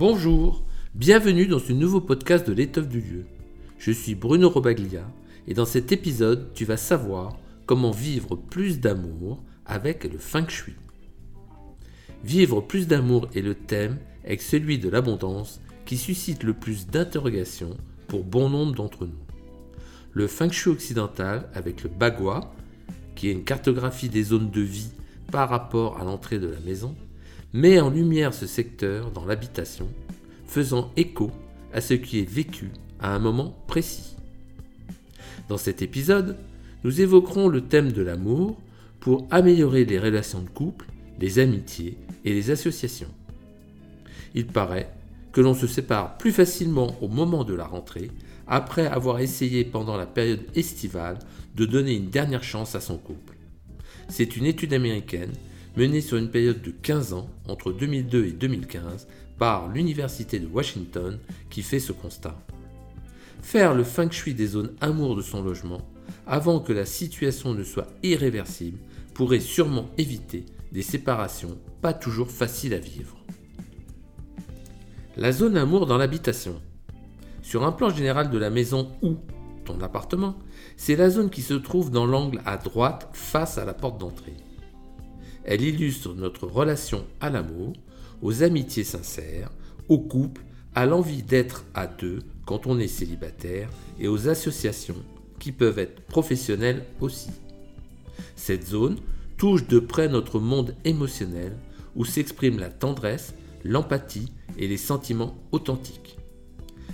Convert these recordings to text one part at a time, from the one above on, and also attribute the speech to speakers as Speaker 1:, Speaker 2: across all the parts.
Speaker 1: Bonjour, bienvenue dans ce nouveau podcast de l'étoffe du lieu. Je suis Bruno Robaglia et dans cet épisode, tu vas savoir comment vivre plus d'amour avec le feng shui. Vivre plus d'amour est le thème avec celui de l'abondance qui suscite le plus d'interrogations pour bon nombre d'entre nous. Le feng shui occidental avec le bagua, qui est une cartographie des zones de vie par rapport à l'entrée de la maison, met en lumière ce secteur dans l'habitation, faisant écho à ce qui est vécu à un moment précis. Dans cet épisode, nous évoquerons le thème de l'amour pour améliorer les relations de couple, les amitiés et les associations. Il paraît que l'on se sépare plus facilement au moment de la rentrée, après avoir essayé pendant la période estivale de donner une dernière chance à son couple. C'est une étude américaine menée sur une période de 15 ans, entre 2002 et 2015, par l'Université de Washington, qui fait ce constat. Faire le feng shui des zones amour de son logement, avant que la situation ne soit irréversible, pourrait sûrement éviter des séparations pas toujours faciles à vivre. La zone amour dans l'habitation. Sur un plan général de la maison ou ton appartement, c'est la zone qui se trouve dans l'angle à droite face à la porte d'entrée. Elle illustre notre relation à l'amour, aux amitiés sincères, au couple, à l'envie d'être à deux quand on est célibataire et aux associations qui peuvent être professionnelles aussi. Cette zone touche de près notre monde émotionnel où s'exprime la tendresse, l'empathie et les sentiments authentiques.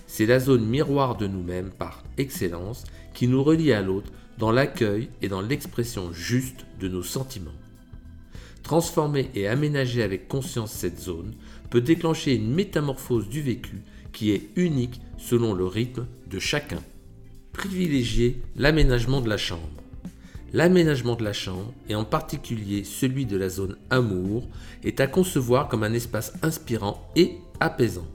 Speaker 1: C'est la zone miroir de nous-mêmes par excellence qui nous relie à l'autre dans l'accueil et dans l'expression juste de nos sentiments. Transformer et aménager avec conscience cette zone peut déclencher une métamorphose du vécu qui est unique selon le rythme de chacun. Privilégier l'aménagement de la chambre. L'aménagement de la chambre, et en particulier celui de la zone amour, est à concevoir comme un espace inspirant et apaisant.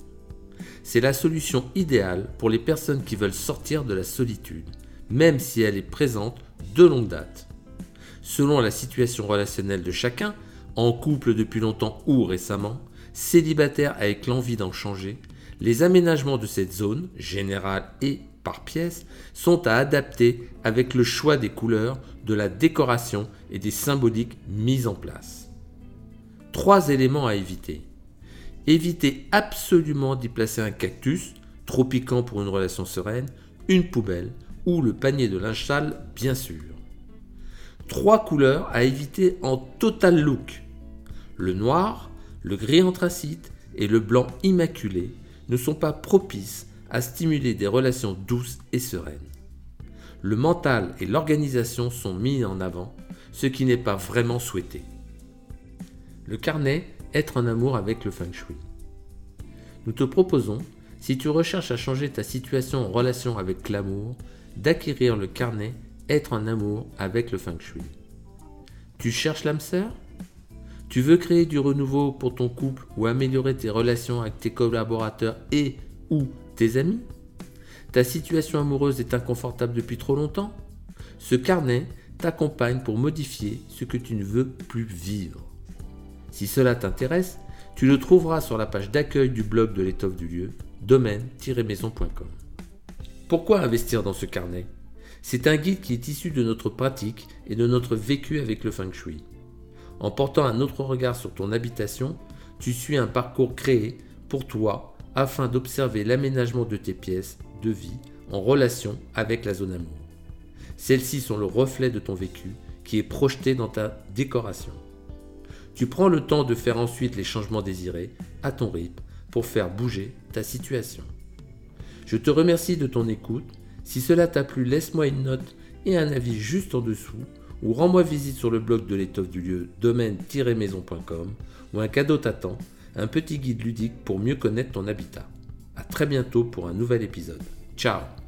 Speaker 1: C'est la solution idéale pour les personnes qui veulent sortir de la solitude, même si elle est présente de longue date selon la situation relationnelle de chacun, en couple depuis longtemps ou récemment, célibataire avec l'envie d'en changer, les aménagements de cette zone, générale et par pièce, sont à adapter avec le choix des couleurs, de la décoration et des symboliques mises en place. Trois éléments à éviter. Évitez absolument d'y placer un cactus, trop piquant pour une relation sereine, une poubelle ou le panier de linge sale, bien sûr trois couleurs à éviter en total look. Le noir, le gris anthracite et le blanc immaculé ne sont pas propices à stimuler des relations douces et sereines. Le mental et l'organisation sont mis en avant, ce qui n'est pas vraiment souhaité. Le carnet Être en amour avec le feng shui. Nous te proposons, si tu recherches à changer ta situation en relation avec l'amour, d'acquérir le carnet être en amour avec le feng shui. Tu cherches l'âme sœur? Tu veux créer du renouveau pour ton couple ou améliorer tes relations avec tes collaborateurs et ou tes amis? Ta situation amoureuse est inconfortable depuis trop longtemps? Ce carnet t'accompagne pour modifier ce que tu ne veux plus vivre. Si cela t'intéresse, tu le trouveras sur la page d'accueil du blog de l'étoffe du lieu, domaine-maison.com. Pourquoi investir dans ce carnet? C'est un guide qui est issu de notre pratique et de notre vécu avec le feng shui. En portant un autre regard sur ton habitation, tu suis un parcours créé pour toi afin d'observer l'aménagement de tes pièces de vie en relation avec la zone amour. Celles-ci sont le reflet de ton vécu qui est projeté dans ta décoration. Tu prends le temps de faire ensuite les changements désirés à ton rythme pour faire bouger ta situation. Je te remercie de ton écoute si cela t'a plu, laisse-moi une note et un avis juste en dessous ou rends-moi visite sur le blog de l'étoffe du lieu domaine-maison.com où un cadeau t'attend, un petit guide ludique pour mieux connaître ton habitat. A très bientôt pour un nouvel épisode. Ciao